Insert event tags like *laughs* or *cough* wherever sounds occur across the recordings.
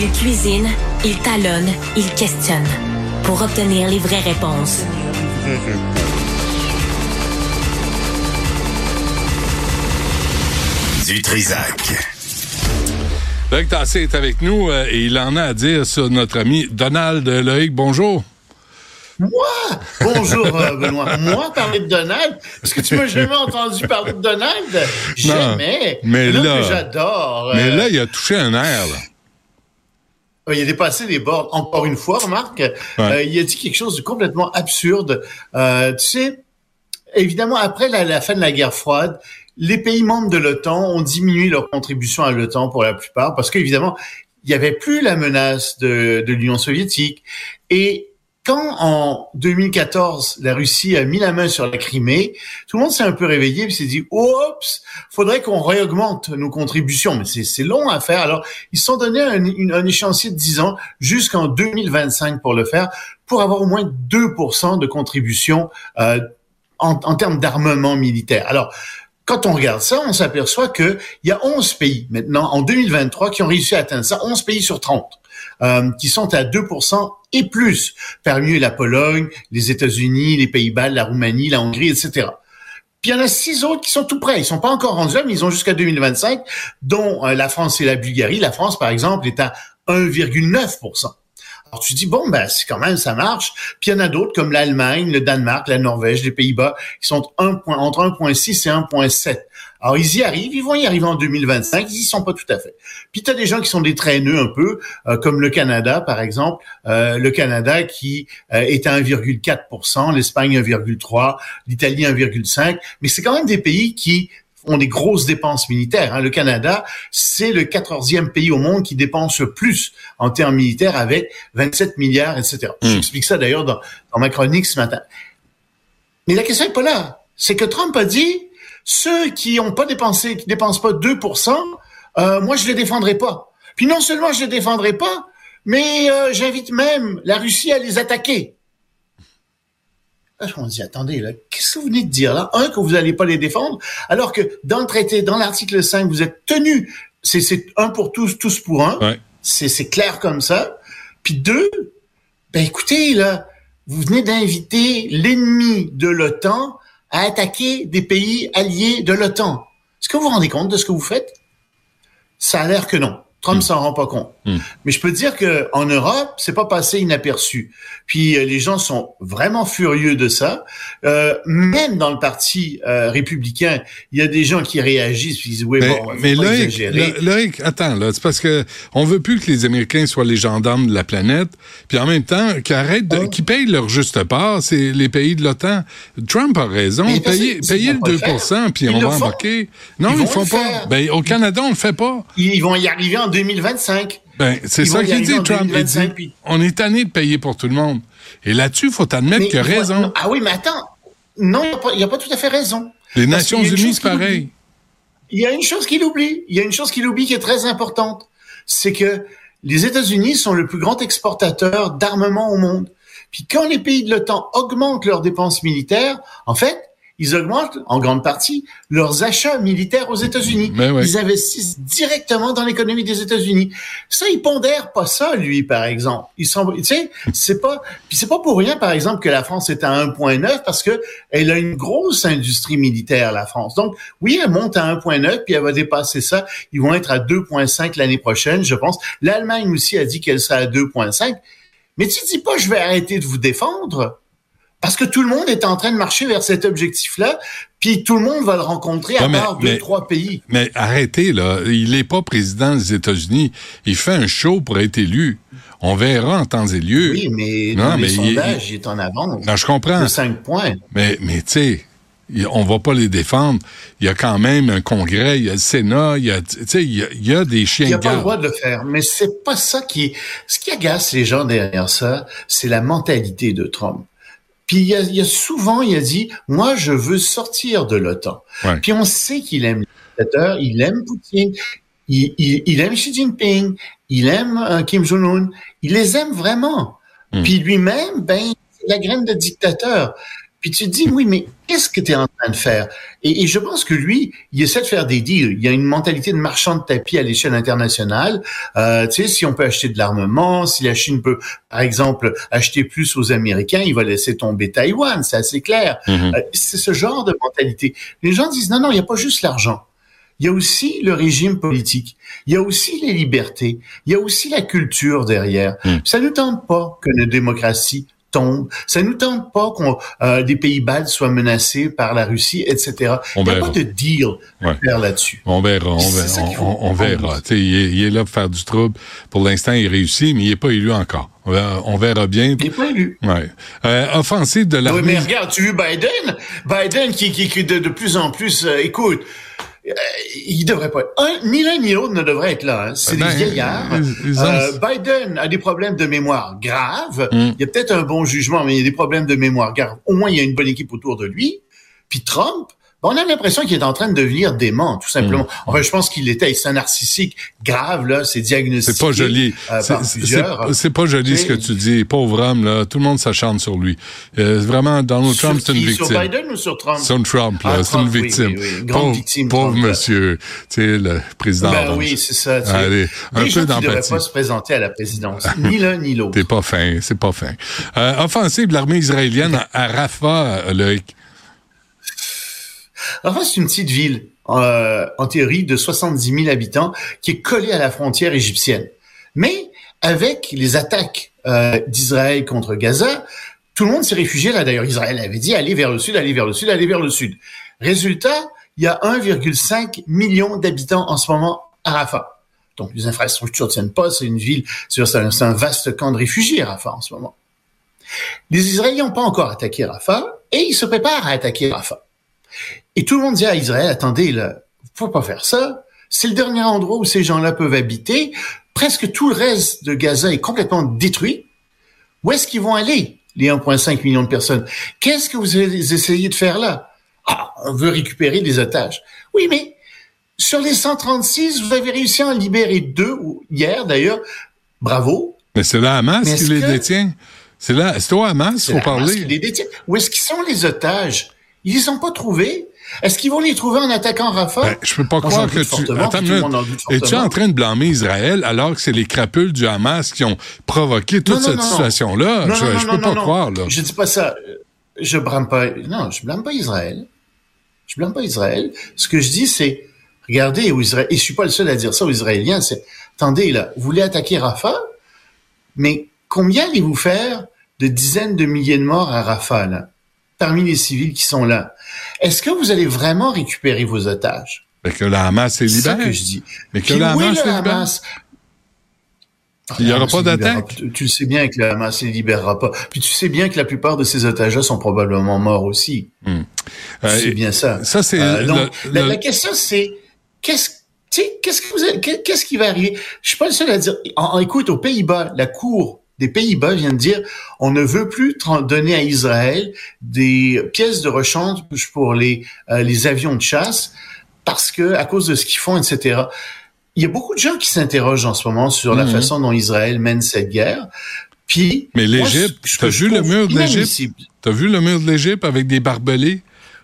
Il cuisine, il talonne, il questionne pour obtenir les vraies réponses. *laughs* Du Trisac. Luc Tassé est avec nous euh, et il en a à dire sur notre ami Donald Loïc. Bonjour. Moi? Bonjour, euh, Benoît. Moi, parler de Donald? Est-ce que tu m'as jamais entendu parler de Donald? Jamais. mais là, j'adore. Mais là, il a touché un air, là. Il a dépassé les bords. Encore une fois, remarque, euh, il a dit quelque chose de complètement absurde. tu sais, évidemment, après la, la, fin de la guerre froide, les pays membres de l'OTAN ont diminué leur contribution à l'OTAN pour la plupart parce qu'évidemment, il n'y avait plus la menace de, de l'Union soviétique. Et quand en 2014, la Russie a mis la main sur la Crimée, tout le monde s'est un peu réveillé et s'est dit, oups, faudrait qu'on réaugmente nos contributions. Mais c'est long à faire. Alors, ils se sont donné un, échéancier de 10 ans jusqu'en 2025 pour le faire, pour avoir au moins 2% de contribution euh, en, en termes d'armement militaire. Alors, quand on regarde ça, on s'aperçoit qu'il y a 11 pays maintenant, en 2023, qui ont réussi à atteindre ça, 11 pays sur 30, euh, qui sont à 2% et plus, parmi eux la Pologne, les États-Unis, les Pays-Bas, la Roumanie, la Hongrie, etc. Puis il y en a six autres qui sont tout près. Ils sont pas encore rendus là, mais ils ont jusqu'à 2025, dont euh, la France et la Bulgarie. La France, par exemple, est à 1,9 alors tu dis bon ben c'est quand même ça marche. Puis il y en a d'autres comme l'Allemagne, le Danemark, la Norvège, les Pays-Bas qui sont entre 1.6 et 1.7. Alors ils y arrivent, ils vont y arriver en 2025, ils y sont pas tout à fait. Puis tu as des gens qui sont des traîneux un peu euh, comme le Canada par exemple, euh, le Canada qui euh, est à 1,4% l'Espagne 1,3%, l'Italie 1,5%, mais c'est quand même des pays qui ont des grosses dépenses militaires. Hein. Le Canada, c'est le 14e pays au monde qui dépense le plus en termes militaires avec 27 milliards, etc. Hmm. J'explique ça d'ailleurs dans, ma chronique ce matin. Mais la question n'est pas là. C'est que Trump a dit, ceux qui n'ont pas dépensé, qui dépensent pas 2%, euh, moi je les défendrai pas. Puis non seulement je les défendrai pas, mais euh, j'invite même la Russie à les attaquer. Là, on dit, attendez, là, qu'est-ce que vous venez de dire là? Un, que vous n'allez pas les défendre, alors que dans le traité, dans l'article 5, vous êtes tenu, c'est un pour tous, tous pour un. C'est clair comme ça. Puis deux, ben écoutez, là, vous venez d'inviter l'ennemi de l'OTAN à attaquer des pays alliés de l'OTAN. Est-ce que vous vous rendez compte de ce que vous faites? Ça a l'air que non. Trump mm. s'en rend pas compte. Mm. Mais je peux dire que en Europe, c'est pas passé inaperçu. Puis euh, les gens sont vraiment furieux de ça. Euh, même dans le parti euh, républicain, il y a des gens qui réagissent puis disent oui mais, bon, mais Loïc, attends là, c'est parce que on veut plus que les Américains soient les gendarmes de la planète, puis en même temps qu'ils arrêtent, de, qu'ils payent leur juste part, c'est les pays de l'OTAN. Trump a raison, payer, payer le 2 puis on va embarquer. Non, ils, font pas. Ben au Canada, on le fait pas. Ils vont y arriver en 2025. Ben, c'est ça qu'il dit, Trump. dit, on est tanné de payer pour tout le monde. Et là-dessus, il faut admettre qu'il a raison. ah oui, mais attends. Non, il n'a pas, tout à fait raison. Les Nations Unies, c'est pareil. Il y a une chose qu'il oublie. Il y a une chose qu'il oublie qui est très importante. C'est que les États-Unis sont le plus grand exportateur d'armement au monde. Puis quand les pays de l'OTAN augmentent leurs dépenses militaires, en fait, ils augmentent en grande partie leurs achats militaires aux États-Unis. Ben ils investissent directement dans l'économie des États-Unis. Ça, il pondère pas ça, lui, par exemple. Ils sont, tu sais, c'est pas, puis c'est pas pour rien, par exemple, que la France est à 1.9 parce que elle a une grosse industrie militaire, la France. Donc, oui, elle monte à 1.9 puis elle va dépasser ça. Ils vont être à 2.5 l'année prochaine, je pense. L'Allemagne aussi a dit qu'elle sera à 2.5. Mais tu dis pas, je vais arrêter de vous défendre. Parce que tout le monde est en train de marcher vers cet objectif-là, puis tout le monde va le rencontrer à part deux, trois pays. Mais arrêtez, là. Il n'est pas président des États-Unis. Il fait un show pour être élu. On verra en temps et lieu. Oui, mais non, dans mais les sondages, il, est en avance. Non, je comprends. De cinq points. Mais, mais tu sais, on va pas les défendre. Il y a quand même un congrès, il y a le Sénat, il y a, il y a, des chiens. Il n'y a pas le droit de le faire, mais c'est pas ça qui, ce qui agace les gens derrière ça, c'est la mentalité de Trump. Puis il y a, souvent, il a dit, moi, je veux sortir de l'OTAN. Puis on sait qu'il aime les dictateurs, il aime Poutine, il, aime Xi Jinping, il aime euh, Kim Jong-un, il les aime vraiment. Hmm. Puis lui-même, ben, c'est la graine de dictateur. Puis tu te dis, oui, mais qu'est-ce que tu es en train de faire? Et, je pense que lui, il essaie de faire des deals. Il y a une mentalité de marchand de tapis à l'échelle internationale. Euh, tu sais, si on peut acheter de l'armement, si la Chine peut, par exemple, acheter plus aux Américains, il va laisser tomber Taïwan, c'est assez clair. Mm-hmm. Euh, c'est ce genre de mentalité. Les gens disent, non, non, il n'y a pas juste l'argent. Il y a aussi le régime politique. Il y a aussi les libertés. Il y a aussi la culture derrière. Mm. Ça ne tente pas que notre démocratie tombe. Ça nous tente pas qu'on euh, les pays baltes soient menacés par la Russie, etc. Il n'y a pas de deal à faire là-dessus. On verra, on verra. On, verra. Il est, là pour faire du trouble. Pour l'instant, il réussit, mais il n'est pas élu encore. On verra bien. Il n'est pas élu. Ouais. Euh, offensive de l'armée. Oui, mais regarde, tu as vu Biden? Biden qui, qui, qui de, de plus en plus, euh, écoute, euh, il devrait pas être. ni l'un ni l'autre ne devrait être là. Hein. C'est des ben, vieillards. Euh, Biden a des problèmes de mémoire graves. Hmm. Il y a peut-être un bon jugement, mais il y a des problèmes de mémoire graves. Au moins, il y a une bonne équipe autour de lui. Puis Trump, on a l'impression qu'il est en train de devenir dément, tout simplement. Mm. Enfin, je pense qu'il était, c'est un narcissique grave, là, c'est diagnostiqué. C'est pas joli. Euh, c'est pas joli ce que tu dis. Pauvre homme, là, tout le monde s'acharne sur lui. Euh, vraiment, Donald Trump, c'est une victime. Sur Biden ou sur Trump? Sur Trump, là, ah, c'est une victime. Oui, oui, Grande pauvre, victime. Pauvre monsieur, tu sais, le président. Ben oui, c'est ça. Allez, un peu d'empathie. devrait pas se présenter à la présidence, ni l'un ni *laughs* l'autre. T'es pas fin, c'est pas fin. Euh, offensive de l'armée israélienne à Rafah, Loïc. Enfin, c'est une petite ville, euh, en théorie, de 70 000 habitants, qui est collée à la frontière égyptienne. Mais avec les attaques euh, d'Israël contre Gaza, tout le monde s'est réfugié là. D'ailleurs, Israël avait dit aller vers le sud, aller vers le sud, aller vers le sud. Résultat, il y a 1,5 million d'habitants en ce moment à Rafah. Donc, les infrastructures ne tiennent pas. C'est une ville, c'est un vaste camp de réfugiés, Rafah, en ce moment. Les Israéliens n'ont pas encore attaqué Rafah et ils se préparent à attaquer Rafah. Et tout le monde dit à Israël, attendez, là, faut pas faire ça. C'est le dernier endroit où ces gens-là peuvent habiter. Presque tout le reste de Gaza est complètement détruit. Où est-ce qu'ils vont aller, les 1,5 millions de personnes? Qu'est-ce que vous essayez de faire là? Ah, on veut récupérer des otages. Oui, mais sur les 136, vous avez réussi à en libérer deux, hier d'ailleurs. Bravo. Mais c'est là Hamas qui les détient. C'est là, c'est au Hamas, faut parler. les détient. Où est-ce qu'ils sont les otages? Ils les ont pas trouvés. Est-ce qu'ils vont les trouver en attaquant Rafah? Ben, je peux pas croire que tu... Attends Es-tu en train de blâmer Israël alors que c'est les crapules du Hamas qui ont provoqué toute cette situation-là? Je, je peux pas croire, là. Je dis pas ça. Je blâme pas... Non, je blâme pas Israël. Je blâme pas Israël. Ce que je dis, c'est... Regardez, Israël... Et je suis pas le seul à dire ça aux Israéliens. C'est... Attendez, là, vous voulez attaquer Rafah? Mais combien allez-vous faire de dizaines de milliers de morts à Rafah, là? Parmi les civils qui sont là. Est-ce que vous allez vraiment récupérer vos otages? Mais que la Hamas est libère. C'est que je dis. Mais que la Hamas est libère? Il n'y aura pas d'attaque. Tu le sais bien que la Hamas ne libérera pas. Puis tu sais bien que la plupart de ces otages-là sont probablement morts aussi. Hmm. c'est bien ça. Ça c'est. Euh, la, question c'est qu'est-ce qu'est-ce que vous qu'est-ce qui va arriver? Je suis pas le seul à dire. écoute, aux Pays-Bas, la Cour des Pays-Bas vient de dire on ne veut plus donner à Israël des pièces de rechange pour les, euh, les avions de chasse parce que à cause de ce qu'ils font, etc. Il y a beaucoup de gens qui s'interrogent en ce moment sur la mhm. façon dont Israël mène cette guerre. Puis, mais l'Égypte, t'as vu le mur de l'Égypte? T'as vu le mur de l'Égypte avec des barbelés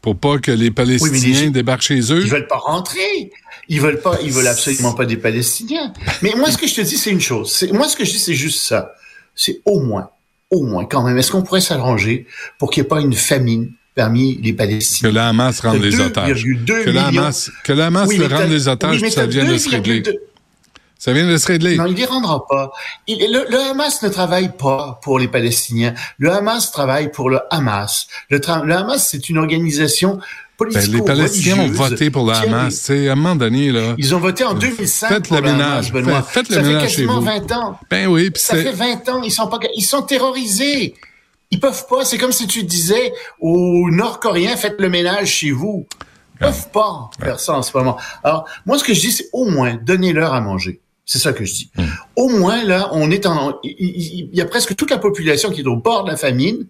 pour pas que les Palestiniens débarquent chez eux? Ils veulent pas rentrer. Ils veulent pas, ils veulent absolument pas des Palestiniens. Mais moi, ce que je te dis, c'est une chose. Moi, ce que je dis, c'est juste ça c'est au moins, au moins quand même, est-ce qu'on pourrait s'arranger pour qu'il n'y ait pas une famine parmi les Palestiniens? Que la Hamas rende les otages. Que la Hamas, que la Hamas le rende les otages, ça vient de se régler. Ça vient de se régler. Non, il les rendra pas. le, Hamas ne travaille pas pour les Palestiniens. Le Hamas travaille pour le Hamas. Le, le Hamas, c'est une organisation ben, les Palestiniens ont voté pour la Hamas. À un moment donné, là. Ils ont voté en 2005 faites pour le ménage, Benoît. Faites, le. Ça fait quasiment 20 ans. Ben oui. ça fait 20 ans. Ils sont pas, ils sont terrorisés. Ils peuvent pas. C'est comme si tu disais aux Nord-Coréens, faites le ménage chez vous. Ils peuvent pas faire ça en ce moment. Alors, moi, ce que je dis, c'est au moins, donnez-leur à manger. C'est ça que je dis. Hmm. Au moins, là, on est en, il y a presque toute la population qui est au bord de la famine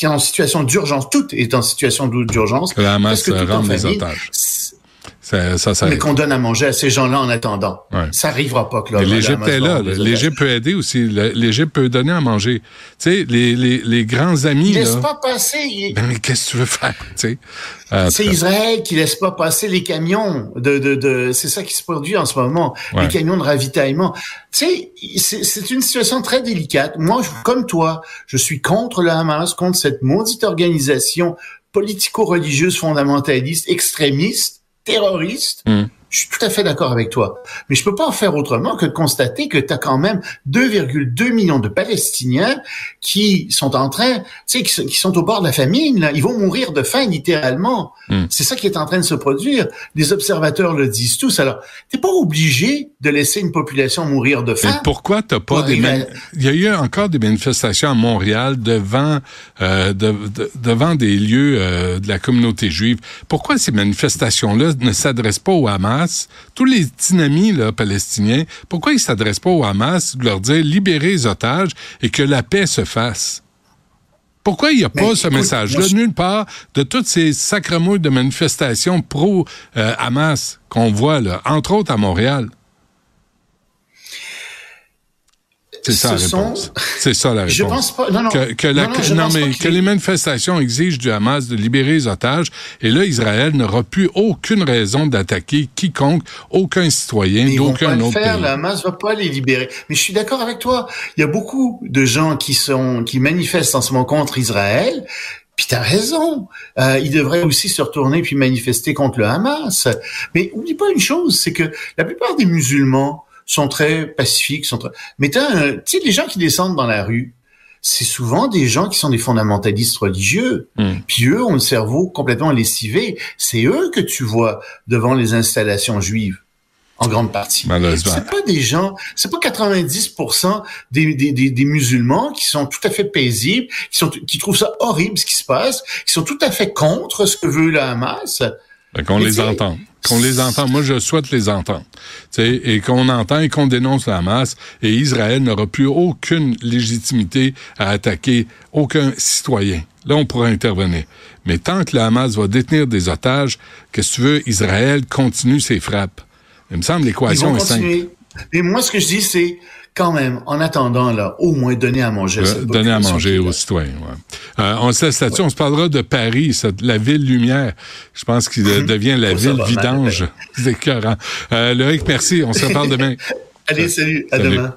qui est en situation d'urgence, tout est en situation d'urgence. La Hamas rende les otages. Ça, ça, Mais qu'on donne à manger à ces gens-là en attendant. Ça arrivera pas, Claude. L'Égypte est là. L'Égypte peut aider aussi. L'Égypte peut donner à manger. Tu sais, les, les, les grands amis. Laisse là, pas passer. Ben, mais qu'est-ce que tu veux faire, tu sais? c'est Israël qui laisse pas passer les camions de, de, de c'est ça qui se produit en ce moment, les camions de ravitaillement. Tu sais, c'est une situation très délicate. Moi, comme toi, je suis contre le Hamas, contre cette maudite organisation politico-religieuse fondamentaliste, extrémiste, terroriste. Hmm. Je suis tout à fait d'accord avec toi. Mais je peux pas en faire autrement que de constater que tu as quand même 2,2 millions de Palestiniens qui sont en train, tu sais, qui, sont au bord de la famine. Là. Ils vont mourir de faim littéralement. Hmm. C'est ça qui est en train de se produire. Les observateurs le disent tous. Alors, t'es pas obligé de laisser une population mourir de faim. Mais pourquoi t'as pas des... Il y a eu encore des manifestations à Montréal devant, euh, devant des lieux euh, de la communauté juive. Pourquoi ces manifestations-là ne s'adressent pas au Hamas? Tous les dynamis là, palestiniens, pourquoi ils ne s'adressent pas au Hamas de leur dire libérer les otages et que la paix se fasse? Pourquoi il n'y a pas ce message-là nulle part de toutes ces sacremouilles de manifestations pro-Hamas euh, qu'on voit, là, entre autres à Montréal? C'est ça la ça la réponse. Je pense pas. Non, non. Que, non, mais que les manifestations exigent du Hamas de libérer les otages. Et là, Israël n'aura plus aucune raison d'attaquer quiconque, aucun citoyen d'aucun autre le faire, pays. Le Hamas va pas les libérer. Mais je suis d'accord avec toi. Il y a beaucoup de gens qui sont qui manifestent en ce moment contre Israël. Puis t'as raison. Euh, ils devraient aussi se retourner puis manifester contre le Hamas. Mais oublie pas une chose, c'est que la plupart des musulmans sont très pacifiques, sont très... Mais tu sais, les gens qui descendent dans la rue, c'est souvent des gens qui sont des fondamentalistes religieux. Hmm. Puis eux ont le cerveau complètement lessivé. C'est eux que tu vois devant les installations juives en grande partie. C'est pas des gens, c'est pas 90% des, des, des, musulmans qui sont tout à fait paisibles, qui sont qui trouvent ça horrible ce qui se passe, qui sont tout à fait contre ce que veut le Hamas. Ben, qu'on les entend. Qu'on les entend. Moi, je souhaite les entendre. et qu'on entend et qu'on dénonce la masse. Et Israël n'aura plus aucune légitimité à attaquer aucun citoyen. Là, on pourra intervenir. Mais tant que la Hamas va détenir des otages, que si tu veux, Israël continue ses frappes. Il me semble l'équation est simple. Et moi, ce que je dis, c'est quand même, en attendant, là, au moins donner à manger. Euh, donner à manger aux citoyens. Ouais. Euh, on se laisse là-dessus. On se parlera de Paris, la ville lumière. Je pense qu'il *laughs* devient la ville vidange. *laughs* C'est écœurant. Euh, Loïc, merci. On se reparle demain. *laughs* Allez, salut. À demain.